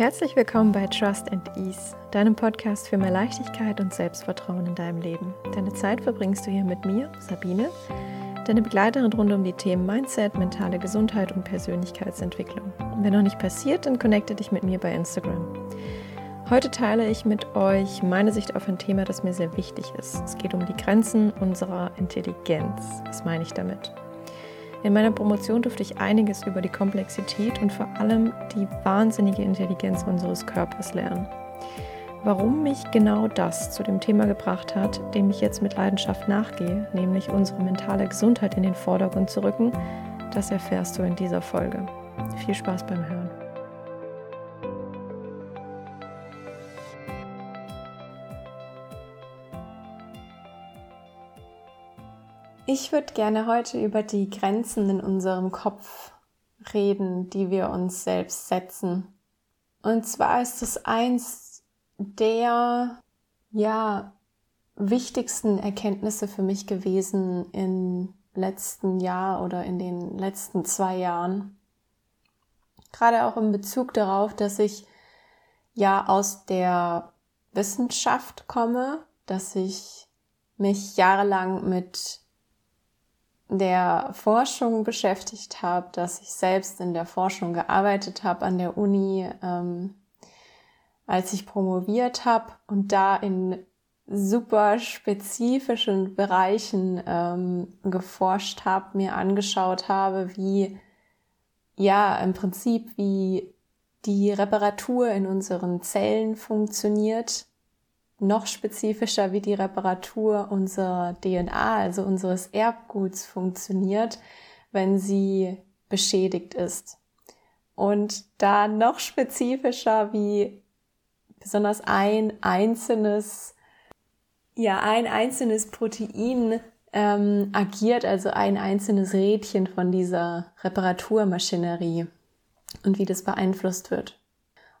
Herzlich willkommen bei Trust and Ease, deinem Podcast für mehr Leichtigkeit und Selbstvertrauen in deinem Leben. Deine Zeit verbringst du hier mit mir, Sabine, deine Begleiterin rund um die Themen Mindset, mentale Gesundheit und Persönlichkeitsentwicklung. wenn noch nicht passiert, dann connecte dich mit mir bei Instagram. Heute teile ich mit euch meine Sicht auf ein Thema, das mir sehr wichtig ist. Es geht um die Grenzen unserer Intelligenz. Was meine ich damit? In meiner Promotion durfte ich einiges über die Komplexität und vor allem die wahnsinnige Intelligenz unseres Körpers lernen. Warum mich genau das zu dem Thema gebracht hat, dem ich jetzt mit Leidenschaft nachgehe, nämlich unsere mentale Gesundheit in den Vordergrund zu rücken, das erfährst du in dieser Folge. Viel Spaß beim Hören. Ich würde gerne heute über die Grenzen in unserem Kopf reden, die wir uns selbst setzen. Und zwar ist es eins der, ja, wichtigsten Erkenntnisse für mich gewesen im letzten Jahr oder in den letzten zwei Jahren. Gerade auch in Bezug darauf, dass ich ja aus der Wissenschaft komme, dass ich mich jahrelang mit der Forschung beschäftigt habe, dass ich selbst in der Forschung gearbeitet habe an der Uni, ähm, als ich promoviert habe und da in super spezifischen Bereichen ähm, geforscht habe, mir angeschaut habe, wie ja im Prinzip wie die Reparatur in unseren Zellen funktioniert noch spezifischer, wie die Reparatur unserer DNA, also unseres Erbguts funktioniert, wenn sie beschädigt ist. Und da noch spezifischer, wie besonders ein einzelnes, ja, ein einzelnes Protein ähm, agiert, also ein einzelnes Rädchen von dieser Reparaturmaschinerie und wie das beeinflusst wird.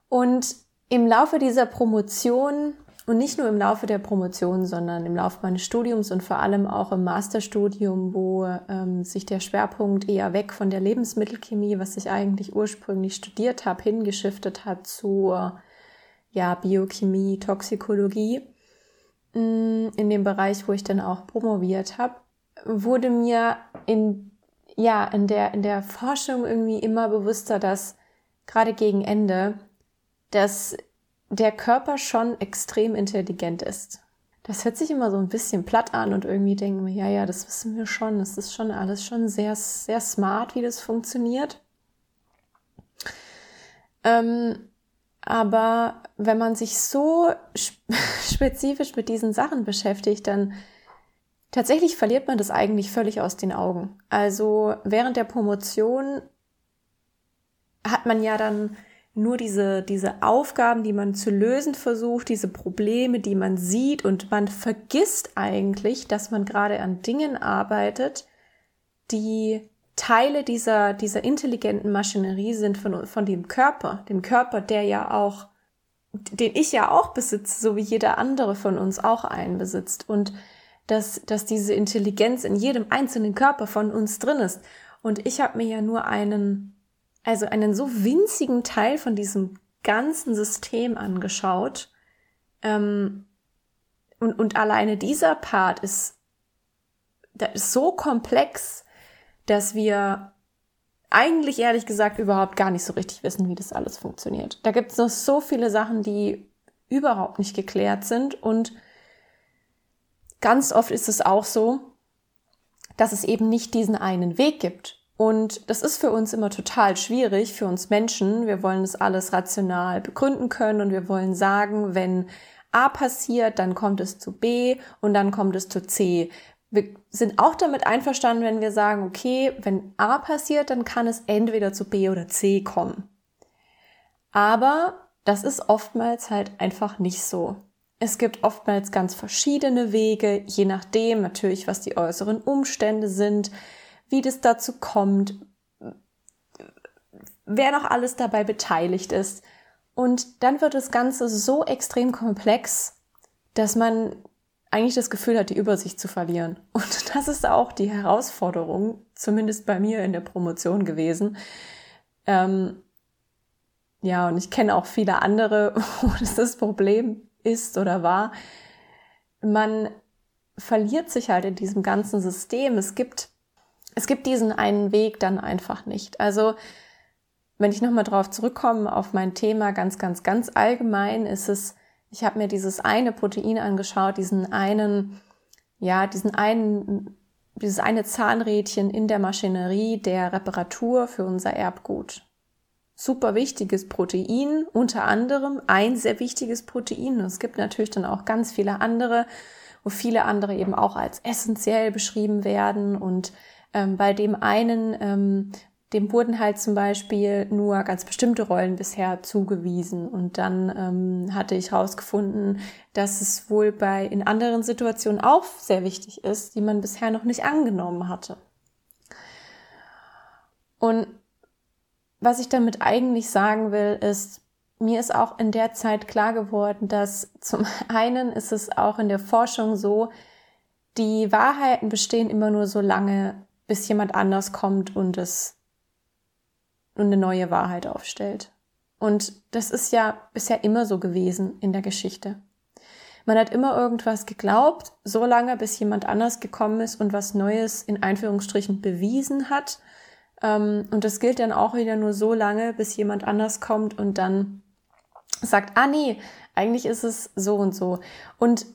Und im Laufe dieser Promotion und nicht nur im Laufe der Promotion, sondern im Laufe meines Studiums und vor allem auch im Masterstudium, wo ähm, sich der Schwerpunkt eher weg von der Lebensmittelchemie, was ich eigentlich ursprünglich studiert habe, hingeschiftet hat zur ja, Biochemie, Toxikologie, mm, in dem Bereich, wo ich dann auch promoviert habe, wurde mir in, ja, in, der, in der Forschung irgendwie immer bewusster, dass gerade gegen Ende, dass der Körper schon extrem intelligent ist. Das hört sich immer so ein bisschen platt an und irgendwie denken wir, ja, ja, das wissen wir schon. Das ist schon alles schon sehr, sehr smart, wie das funktioniert. Ähm, aber wenn man sich so spezifisch mit diesen Sachen beschäftigt, dann tatsächlich verliert man das eigentlich völlig aus den Augen. Also während der Promotion hat man ja dann nur diese, diese Aufgaben, die man zu lösen versucht, diese Probleme, die man sieht und man vergisst eigentlich, dass man gerade an Dingen arbeitet, die Teile dieser, dieser intelligenten Maschinerie sind von, von dem Körper, dem Körper, der ja auch, den ich ja auch besitze, so wie jeder andere von uns auch einen besitzt und dass, dass diese Intelligenz in jedem einzelnen Körper von uns drin ist. Und ich habe mir ja nur einen also einen so winzigen Teil von diesem ganzen System angeschaut. Ähm, und, und alleine dieser Part ist, der ist so komplex, dass wir eigentlich ehrlich gesagt überhaupt gar nicht so richtig wissen, wie das alles funktioniert. Da gibt es noch so viele Sachen, die überhaupt nicht geklärt sind und ganz oft ist es auch so, dass es eben nicht diesen einen Weg gibt. Und das ist für uns immer total schwierig, für uns Menschen. Wir wollen das alles rational begründen können und wir wollen sagen, wenn A passiert, dann kommt es zu B und dann kommt es zu C. Wir sind auch damit einverstanden, wenn wir sagen, okay, wenn A passiert, dann kann es entweder zu B oder C kommen. Aber das ist oftmals halt einfach nicht so. Es gibt oftmals ganz verschiedene Wege, je nachdem natürlich, was die äußeren Umstände sind, wie das dazu kommt, wer noch alles dabei beteiligt ist. Und dann wird das Ganze so extrem komplex, dass man eigentlich das Gefühl hat, die Übersicht zu verlieren. Und das ist auch die Herausforderung, zumindest bei mir in der Promotion gewesen, ähm, ja, und ich kenne auch viele andere, wo das das Problem ist oder war. Man verliert sich halt in diesem ganzen System. Es gibt, es gibt diesen einen Weg dann einfach nicht. Also, wenn ich nochmal drauf zurückkomme auf mein Thema ganz, ganz, ganz allgemein, ist es, ich habe mir dieses eine Protein angeschaut, diesen einen, ja, diesen einen, dieses eine Zahnrädchen in der Maschinerie der Reparatur für unser Erbgut. Super wichtiges Protein, unter anderem ein sehr wichtiges Protein. Und es gibt natürlich dann auch ganz viele andere, wo viele andere eben auch als essentiell beschrieben werden. Und ähm, bei dem einen ähm, dem wurden halt zum Beispiel nur ganz bestimmte Rollen bisher zugewiesen. Und dann ähm, hatte ich herausgefunden, dass es wohl bei in anderen Situationen auch sehr wichtig ist, die man bisher noch nicht angenommen hatte. Und was ich damit eigentlich sagen will, ist, mir ist auch in der Zeit klar geworden, dass zum einen ist es auch in der Forschung so, die Wahrheiten bestehen immer nur so lange, bis jemand anders kommt und es und eine neue Wahrheit aufstellt. Und das ist ja bisher immer so gewesen in der Geschichte. Man hat immer irgendwas geglaubt, so lange, bis jemand anders gekommen ist und was Neues in Einführungsstrichen bewiesen hat. Ähm, und das gilt dann auch wieder nur so lange, bis jemand anders kommt und dann sagt, ah nee, eigentlich ist es so und so. Und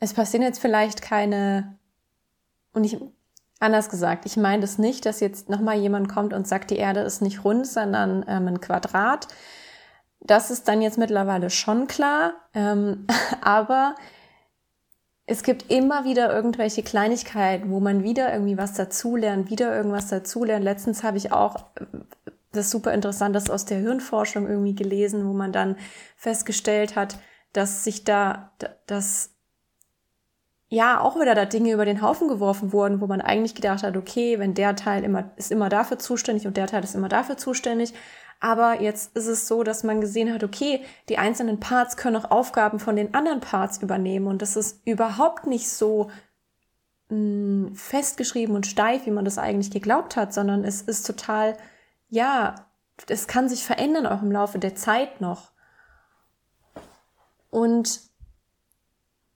es passieren jetzt vielleicht keine, und ich Anders gesagt, ich meine das nicht, dass jetzt nochmal jemand kommt und sagt, die Erde ist nicht rund, sondern ähm, ein Quadrat. Das ist dann jetzt mittlerweile schon klar. Ähm, aber es gibt immer wieder irgendwelche Kleinigkeiten, wo man wieder irgendwie was dazulernt, wieder irgendwas dazulernt. Letztens habe ich auch äh, das super interessant, das aus der Hirnforschung irgendwie gelesen, wo man dann festgestellt hat, dass sich da, dass ja auch wieder da Dinge über den Haufen geworfen wurden, wo man eigentlich gedacht hat, okay, wenn der Teil immer ist immer dafür zuständig und der Teil ist immer dafür zuständig. Aber jetzt ist es so, dass man gesehen hat, okay, die einzelnen Parts können auch Aufgaben von den anderen Parts übernehmen und das ist überhaupt nicht so mh, hm, festgeschrieben und steif, wie man das eigentlich geglaubt hat, sondern es ist total, ja, es kann sich verändern auch im Laufe der Zeit noch. Und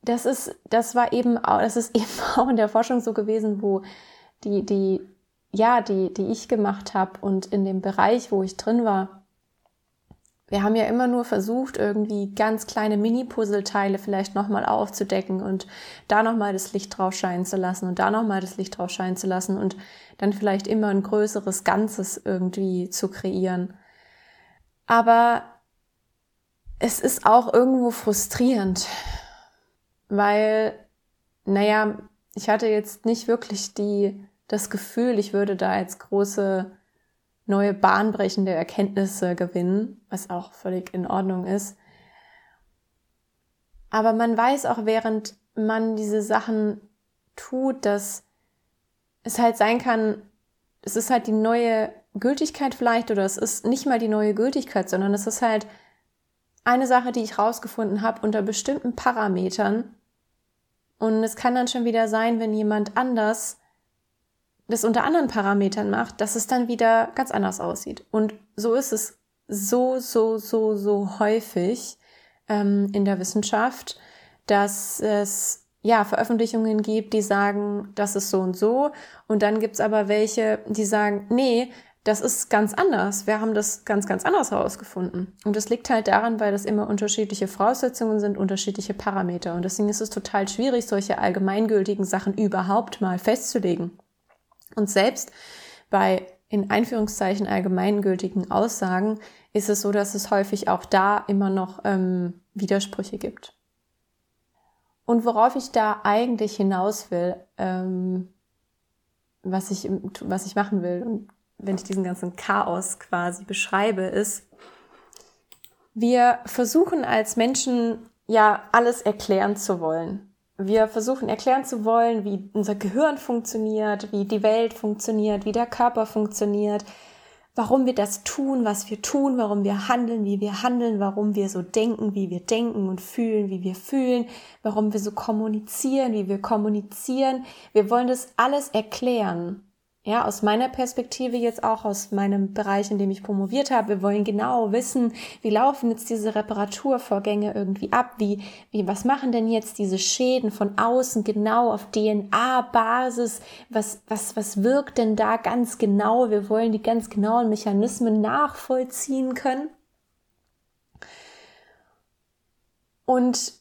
das ist, das war eben, auch, das ist eben auch in der Forschung so gewesen, wo die, die, ja, die, die ich gemacht habe und in dem Bereich, wo ich drin war, wir haben ja immer nur versucht, irgendwie ganz kleine Mini-Puzzleteile vielleicht nochmal aufzudecken und da nochmal das Licht drauf scheinen zu lassen und da nochmal das Licht drauf scheinen zu lassen und dann vielleicht immer ein größeres Ganzes irgendwie zu kreieren. Aber es ist auch irgendwo frustrierend, weil, naja, ich hatte jetzt nicht wirklich die, das Gefühl, ich würde da jetzt große neue bahnbrechende Erkenntnisse gewinnen, was auch völlig in Ordnung ist. Aber man weiß auch, während man diese Sachen tut, dass es halt sein kann, es ist halt die neue Gültigkeit vielleicht oder es ist nicht mal die neue Gültigkeit, sondern es ist halt eine Sache, die ich rausgefunden habe unter bestimmten Parametern, und es kann dann schon wieder sein, wenn jemand anders das unter anderen Parametern macht, dass es dann wieder ganz anders aussieht. Und so ist es so, so, so, so häufig ähm, in der Wissenschaft, dass es ja Veröffentlichungen gibt, die sagen, das ist so und so. Und dann gibt's aber welche, die sagen, nee, das ist ganz anders. Wir haben das ganz, ganz anders herausgefunden. Und das liegt halt daran, weil das immer unterschiedliche Voraussetzungen sind, unterschiedliche Parameter. Und deswegen ist es total schwierig, solche allgemeingültigen Sachen überhaupt mal festzulegen. Und selbst bei in Einführungszeichen allgemeingültigen Aussagen ist es so, dass es häufig auch da immer noch ähm, Widersprüche gibt. Und worauf ich da eigentlich hinaus will, ähm, was ich, was ich machen will und wenn ich diesen ganzen Chaos quasi beschreibe, ist, wir versuchen als Menschen ja alles erklären zu wollen. Wir versuchen erklären zu wollen, wie unser Gehirn funktioniert, wie die Welt funktioniert, wie der Körper funktioniert, warum wir das tun, was wir tun, warum wir handeln, wie wir handeln, warum wir so denken, wie wir denken und fühlen, wie wir fühlen, warum wir so kommunizieren, wie wir kommunizieren. Wir wollen das alles erklären Ja, aus meiner Perspektive jetzt auch aus meinem Bereich, in dem ich promoviert habe. Wir wollen genau wissen, wie laufen jetzt diese Reparaturvorgänge irgendwie ab? Wie, wie, was machen denn jetzt diese Schäden von außen genau auf DNA-Basis? Was, was, was wirkt denn da ganz genau? Wir wollen die ganz genauen Mechanismen nachvollziehen können. Und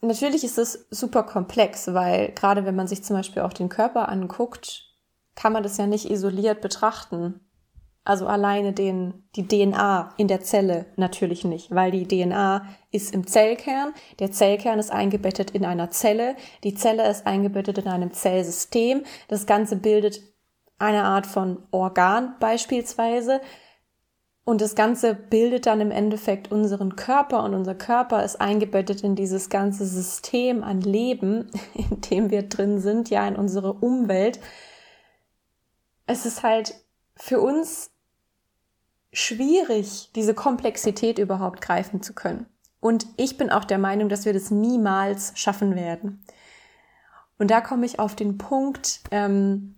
natürlich ist es super komplex, weil gerade wenn man sich zum Beispiel auch den Körper anguckt, kann man das ja nicht isoliert betrachten. Also alleine den, die DNA in der Zelle natürlich nicht, weil die DNA ist im Zellkern. Der Zellkern ist eingebettet in einer Zelle. Die Zelle ist eingebettet in einem Zellsystem. Das Ganze bildet eine Art von Organ beispielsweise. Und das Ganze bildet dann im Endeffekt unseren Körper und unser Körper ist eingebettet in dieses ganze System an Leben, in dem wir drin sind, ja, in unsere Umwelt es ist halt für uns schwierig, diese Komplexität überhaupt greifen zu können. Und ich bin auch der Meinung, dass wir das niemals schaffen werden. Und da komme ich auf den Punkt, ähm,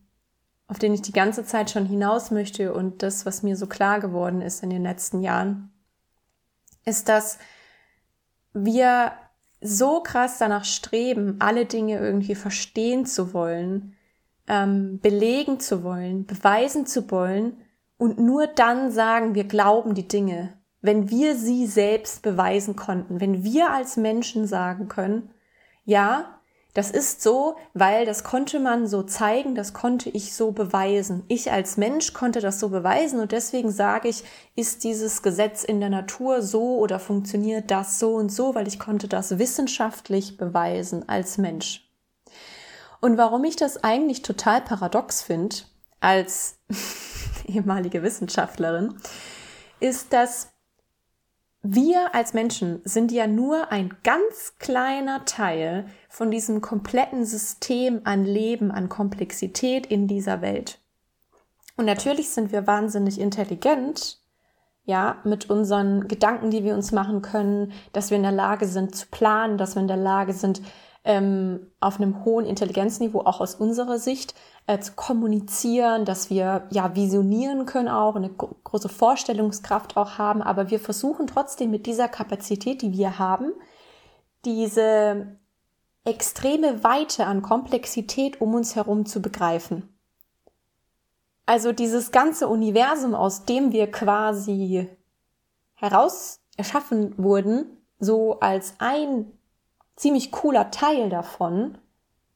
auf den ich die ganze Zeit schon hinaus möchte und das, was mir so klar geworden ist in den letzten Jahren, ist, dass wir so krass danach streben, alle Dinge irgendwie verstehen zu wollen, ähm, belegen zu wollen, beweisen zu wollen und nur dann sagen, wir glauben die Dinge, wenn wir sie selbst beweisen konnten, wenn wir als Menschen sagen können, ja, das ist so, weil das konnte man so zeigen, das konnte ich so beweisen. Ich als Mensch konnte das so beweisen und deswegen sage ich, ist dieses Gesetz in der Natur so oder funktioniert das so und so, weil ich konnte das wissenschaftlich beweisen als Mensch. Und warum ich das eigentlich total paradox finde, als ehemalige Wissenschaftlerin, ist, dass wir als Menschen sind ja nur ein ganz kleiner Teil von diesem kompletten System an Leben, an Komplexität in dieser Welt. Und natürlich sind wir wahnsinnig intelligent, ja, mit unseren Gedanken, die wir uns machen können, dass wir in der Lage sind zu planen, dass wir in der Lage sind, ähm, auf einem hohen Intelligenzniveau, auch aus unserer Sicht, äh, zu kommunizieren, dass wir ja visionieren können auch, eine große Vorstellungskraft auch haben, aber wir versuchen trotzdem mit dieser Kapazität, die wir haben, diese extreme Weite an Komplexität um uns herum zu begreifen. Also dieses ganze Universum, aus dem wir quasi heraus erschaffen wurden, so als ein ziemlich cooler Teil davon,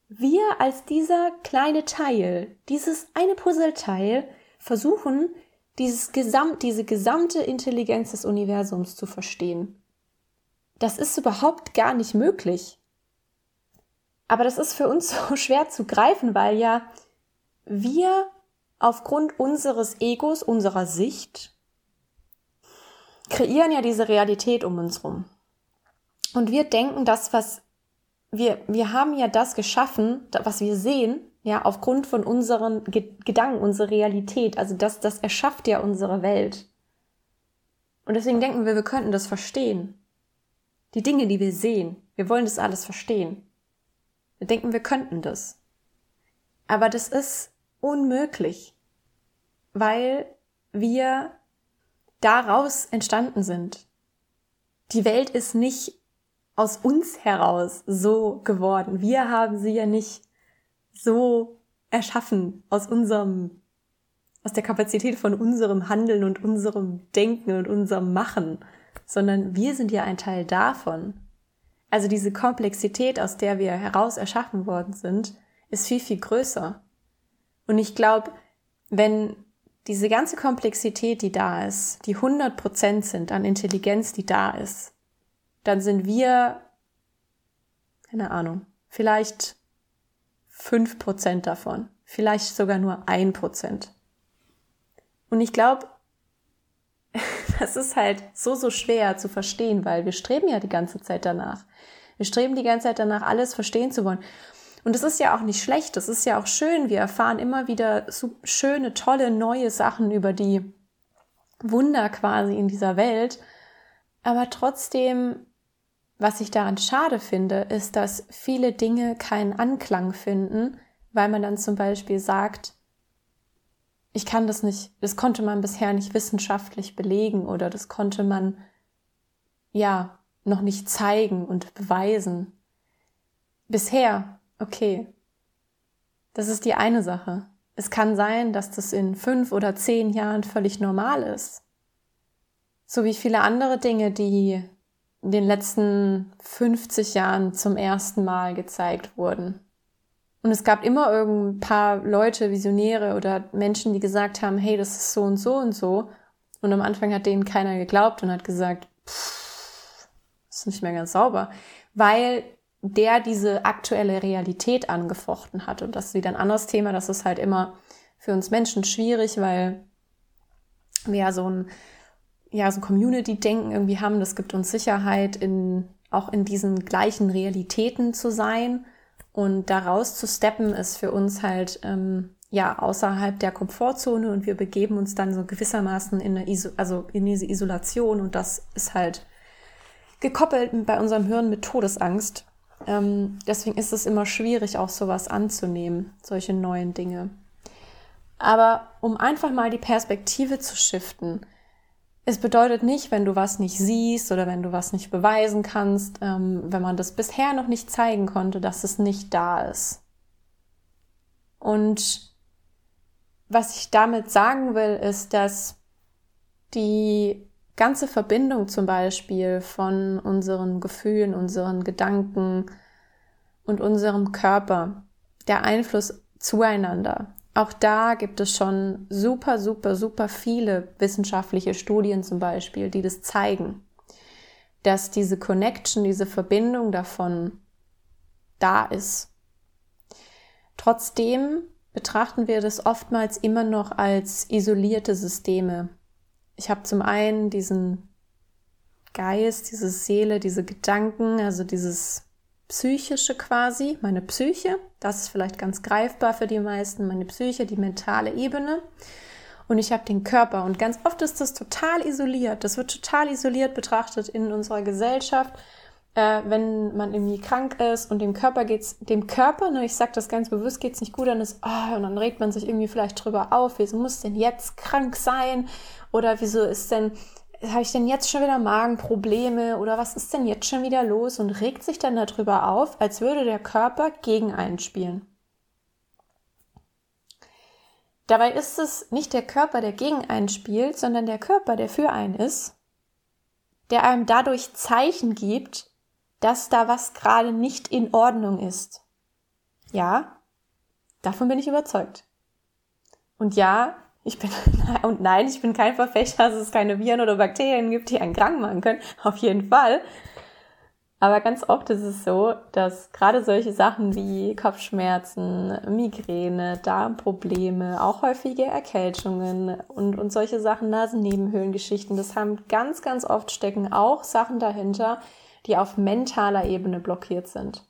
wir als dieser kleine Teil, dieses eine Puzzleteil, versuchen, dieses Gesamt, diese gesamte Intelligenz des Universums zu verstehen. Das ist überhaupt gar nicht möglich. Aber das ist für uns so schwer zu greifen, weil ja wir aufgrund unseres Egos, unserer Sicht, kreieren ja diese Realität um uns rum. Und wir denken, das, was wir, wir haben ja das geschaffen, was wir sehen, ja, aufgrund von unseren Ge Gedanken, unsere Realität. Also das, das erschafft ja unsere Welt. Und deswegen denken wir, wir könnten das verstehen. Die Dinge, die wir sehen, wir wollen das alles verstehen. Wir denken, wir könnten das. Aber das ist unmöglich, weil wir daraus entstanden sind. Die Welt ist nicht aus uns heraus so geworden. Wir haben sie ja nicht so erschaffen aus unserem, aus der Kapazität von unserem Handeln und unserem Denken und unserem Machen, sondern wir sind ja ein Teil davon. Also diese Komplexität, aus der wir heraus erschaffen worden sind, ist viel, viel größer. Und ich glaube, wenn diese ganze Komplexität, die da ist, die 100 Prozent sind an Intelligenz, die da ist, dann sind wir, keine Ahnung, vielleicht fünf Prozent davon, vielleicht sogar nur ein Prozent. Und ich glaube, das ist halt so, so schwer zu verstehen, weil wir streben ja die ganze Zeit danach. Wir streben die ganze Zeit danach, alles verstehen zu wollen. Und das ist ja auch nicht schlecht, das ist ja auch schön. Wir erfahren immer wieder so schöne, tolle, neue Sachen über die Wunder quasi in dieser Welt. Aber trotzdem was ich daran schade finde, ist, dass viele Dinge keinen Anklang finden, weil man dann zum Beispiel sagt, ich kann das nicht, das konnte man bisher nicht wissenschaftlich belegen oder das konnte man ja noch nicht zeigen und beweisen. Bisher, okay. Das ist die eine Sache. Es kann sein, dass das in fünf oder zehn Jahren völlig normal ist. So wie viele andere Dinge, die den letzten 50 Jahren zum ersten Mal gezeigt wurden. Und es gab immer irgendein paar Leute, Visionäre oder Menschen, die gesagt haben, hey, das ist so und so und so. Und am Anfang hat denen keiner geglaubt und hat gesagt, pff, ist nicht mehr ganz sauber, weil der diese aktuelle Realität angefochten hat. Und das ist wieder ein anderes Thema. Das ist halt immer für uns Menschen schwierig, weil wir ja so ein, ja, so Community-Denken irgendwie haben. Das gibt uns Sicherheit, in, auch in diesen gleichen Realitäten zu sein. Und daraus zu steppen ist für uns halt ähm, ja außerhalb der Komfortzone und wir begeben uns dann so gewissermaßen in eine, Iso also in diese Isolation und das ist halt gekoppelt bei unserem Hirn mit Todesangst. Ähm, deswegen ist es immer schwierig, auch sowas anzunehmen, solche neuen Dinge. Aber um einfach mal die Perspektive zu shiften, es bedeutet nicht, wenn du was nicht siehst oder wenn du was nicht beweisen kannst, ähm, wenn man das bisher noch nicht zeigen konnte, dass es nicht da ist. Und was ich damit sagen will, ist, dass die ganze Verbindung zum Beispiel von unseren Gefühlen, unseren Gedanken und unserem Körper, der Einfluss zueinander, auch da gibt es schon super, super, super viele wissenschaftliche Studien zum Beispiel, die das zeigen, dass diese Connection, diese Verbindung davon da ist. Trotzdem betrachten wir das oftmals immer noch als isolierte Systeme. Ich habe zum einen diesen Geist, diese Seele, diese Gedanken, also dieses psychische quasi, meine Psyche. Das ist vielleicht ganz greifbar für die meisten, meine Psyche, die mentale Ebene. Und ich habe den Körper. Und ganz oft ist das total isoliert. Das wird total isoliert betrachtet in unserer Gesellschaft. Äh, wenn man irgendwie krank ist und dem Körper geht's, dem Körper, ne, ich sage das ganz bewusst, geht's nicht gut, dann ist, oh, und dann regt man sich irgendwie vielleicht drüber auf, wieso muss denn jetzt krank sein? Oder wieso ist denn habe ich denn jetzt schon wieder Magenprobleme oder was ist denn jetzt schon wieder los und regt sich dann darüber auf, als würde der Körper gegen einen spielen. Dabei ist es nicht der Körper, der gegen einen spielt, sondern der Körper, der für einen ist, der einem dadurch Zeichen gibt, dass da was gerade nicht in Ordnung ist. Ja, davon bin ich überzeugt. Und ja, ich bin, und nein, ich bin kein Verfechter, dass es keine Viren oder Bakterien gibt, die einen krank machen können. Auf jeden Fall. Aber ganz oft ist es so, dass gerade solche Sachen wie Kopfschmerzen, Migräne, Darmprobleme, auch häufige Erkältungen und, und solche Sachen, Nasennebenhöhlengeschichten, das haben ganz, ganz oft stecken auch Sachen dahinter, die auf mentaler Ebene blockiert sind.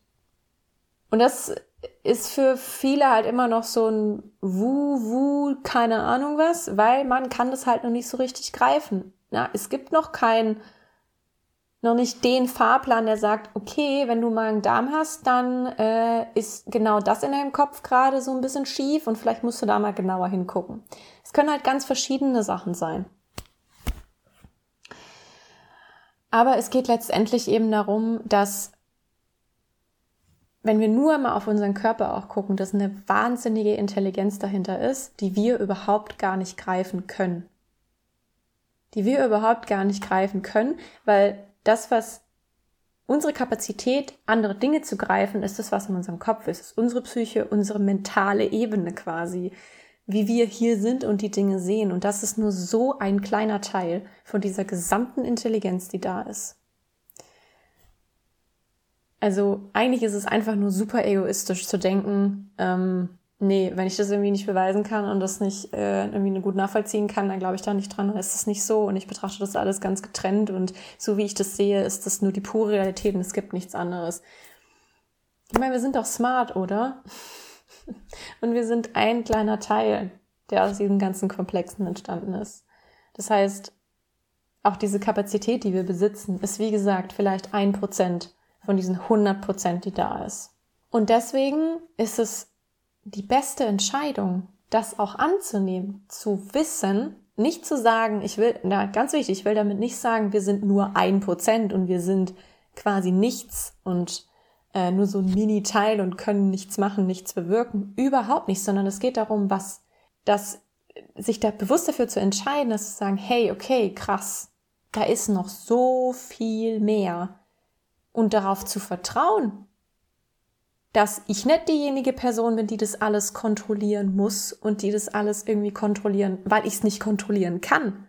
Und das ist für viele halt immer noch so ein Wu, Wu, keine Ahnung was, weil man kann das halt noch nicht so richtig greifen. Ja, es gibt noch kein, noch nicht den Fahrplan, der sagt, okay, wenn du mal einen Darm hast, dann äh, ist genau das in deinem Kopf gerade so ein bisschen schief und vielleicht musst du da mal genauer hingucken. Es können halt ganz verschiedene Sachen sein. Aber es geht letztendlich eben darum, dass wenn wir nur mal auf unseren Körper auch gucken, dass eine wahnsinnige Intelligenz dahinter ist, die wir überhaupt gar nicht greifen können. Die wir überhaupt gar nicht greifen können, weil das, was unsere Kapazität, andere Dinge zu greifen, ist das, was in unserem Kopf ist. ist unsere Psyche, unsere mentale Ebene quasi, wie wir hier sind und die Dinge sehen. Und das ist nur so ein kleiner Teil von dieser gesamten Intelligenz, die da ist. Also eigentlich ist es einfach nur super egoistisch zu denken, ähm, nee, wenn ich das irgendwie nicht beweisen kann und das nicht äh, irgendwie gut nachvollziehen kann, dann glaube ich da nicht dran, dann ist es nicht so und ich betrachte das alles ganz getrennt und so wie ich das sehe, ist das nur die pure Realität und es gibt nichts anderes. Ich meine, wir sind doch smart, oder? und wir sind ein kleiner Teil, der aus diesem ganzen Komplexen entstanden ist. Das heißt, auch diese Kapazität, die wir besitzen, ist wie gesagt vielleicht ein Prozent von diesen 100 Prozent, die da ist. Und deswegen ist es die beste Entscheidung, das auch anzunehmen, zu wissen, nicht zu sagen, ich will, na, ganz wichtig, ich will damit nicht sagen, wir sind nur ein Prozent und wir sind quasi nichts und äh, nur so ein Mini-Teil und können nichts machen, nichts bewirken. Überhaupt nicht, sondern es geht darum, was, das, sich da bewusst dafür zu entscheiden, dass zu sagen, hey, okay, krass, da ist noch so viel mehr. Und darauf zu vertrauen, dass ich nicht diejenige Person bin, die das alles kontrollieren muss und die das alles irgendwie kontrollieren, weil ich es nicht kontrollieren kann.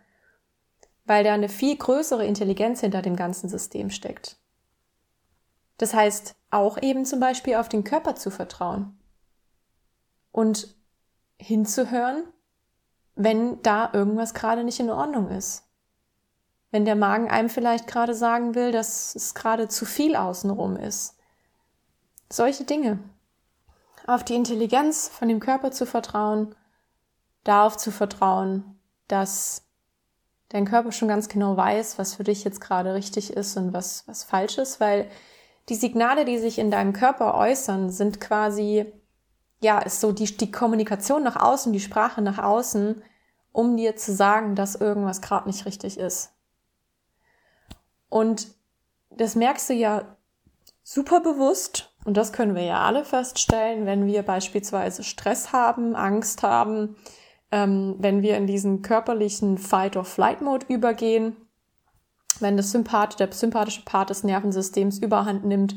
Weil da eine viel größere Intelligenz hinter dem ganzen System steckt. Das heißt, auch eben zum Beispiel auf den Körper zu vertrauen und hinzuhören, wenn da irgendwas gerade nicht in Ordnung ist. Wenn der Magen einem vielleicht gerade sagen will, dass es gerade zu viel außenrum ist. Solche Dinge. Auf die Intelligenz von dem Körper zu vertrauen, darauf zu vertrauen, dass dein Körper schon ganz genau weiß, was für dich jetzt gerade richtig ist und was, was falsch ist, weil die Signale, die sich in deinem Körper äußern, sind quasi, ja, ist so die, die Kommunikation nach außen, die Sprache nach außen, um dir zu sagen, dass irgendwas gerade nicht richtig ist. Und das merkst du ja super bewusst, und das können wir ja alle feststellen, wenn wir beispielsweise Stress haben, Angst haben, ähm, wenn wir in diesen körperlichen Fight-or-Flight-Mode übergehen, wenn das Sympath der sympathische Part des Nervensystems überhand nimmt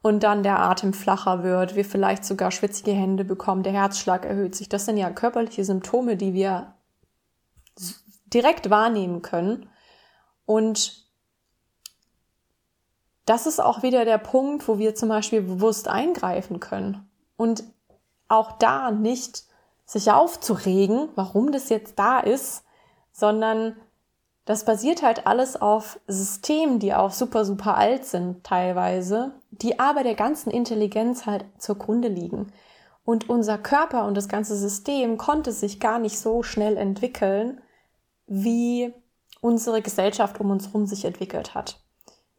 und dann der Atem flacher wird, wir vielleicht sogar schwitzige Hände bekommen, der Herzschlag erhöht sich. Das sind ja körperliche Symptome, die wir direkt wahrnehmen können. Und das ist auch wieder der Punkt, wo wir zum Beispiel bewusst eingreifen können. Und auch da nicht sich aufzuregen, warum das jetzt da ist, sondern das basiert halt alles auf Systemen, die auch super, super alt sind teilweise, die aber der ganzen Intelligenz halt zur Grunde liegen. Und unser Körper und das ganze System konnte sich gar nicht so schnell entwickeln, wie unsere Gesellschaft um uns herum sich entwickelt hat.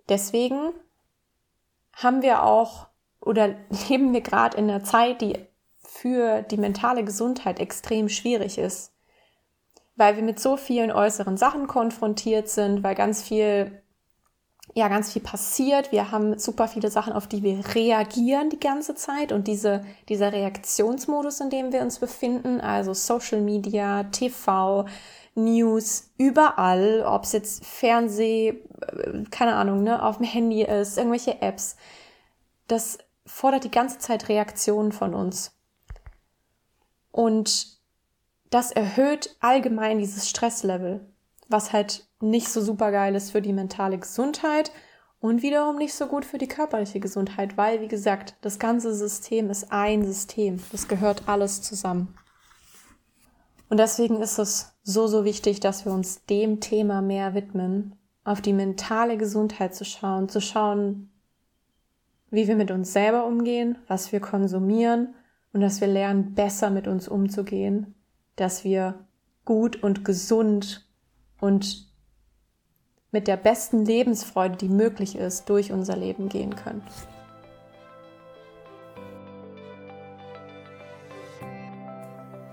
Deswegen haben wir auch oder leben wir gerade in einer Zeit, die für die mentale Gesundheit extrem schwierig ist weil wir mit so vielen äußeren Sachen konfrontiert sind, weil ganz viel, ja, ganz viel passiert. Wir haben super viele Sachen, auf die wir reagieren die ganze Zeit und diese, dieser Reaktionsmodus, in dem wir uns befinden, also Social Media, TV, News, überall, ob es jetzt Fernseh, äh, keine Ahnung, ne, auf dem Handy ist, irgendwelche Apps, das fordert die ganze Zeit Reaktionen von uns. Und das erhöht allgemein dieses Stresslevel, was halt nicht so super geil ist für die mentale Gesundheit und wiederum nicht so gut für die körperliche Gesundheit, weil, wie gesagt, das ganze System ist ein System. Das gehört alles zusammen. Und deswegen ist es so, so wichtig, dass wir uns dem Thema mehr widmen, auf die mentale Gesundheit zu schauen, zu schauen, wie wir mit uns selber umgehen, was wir konsumieren und dass wir lernen, besser mit uns umzugehen dass wir gut und gesund und mit der besten Lebensfreude, die möglich ist, durch unser Leben gehen können.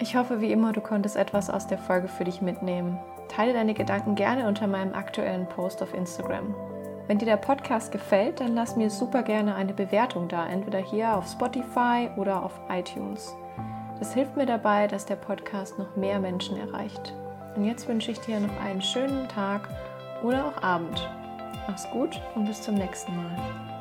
Ich hoffe wie immer, du konntest etwas aus der Folge für dich mitnehmen. Teile deine Gedanken gerne unter meinem aktuellen Post auf Instagram. Wenn dir der Podcast gefällt, dann lass mir super gerne eine Bewertung da, entweder hier auf Spotify oder auf iTunes. Das hilft mir dabei, dass der Podcast noch mehr Menschen erreicht. Und jetzt wünsche ich dir noch einen schönen Tag oder auch Abend. Mach's gut und bis zum nächsten Mal.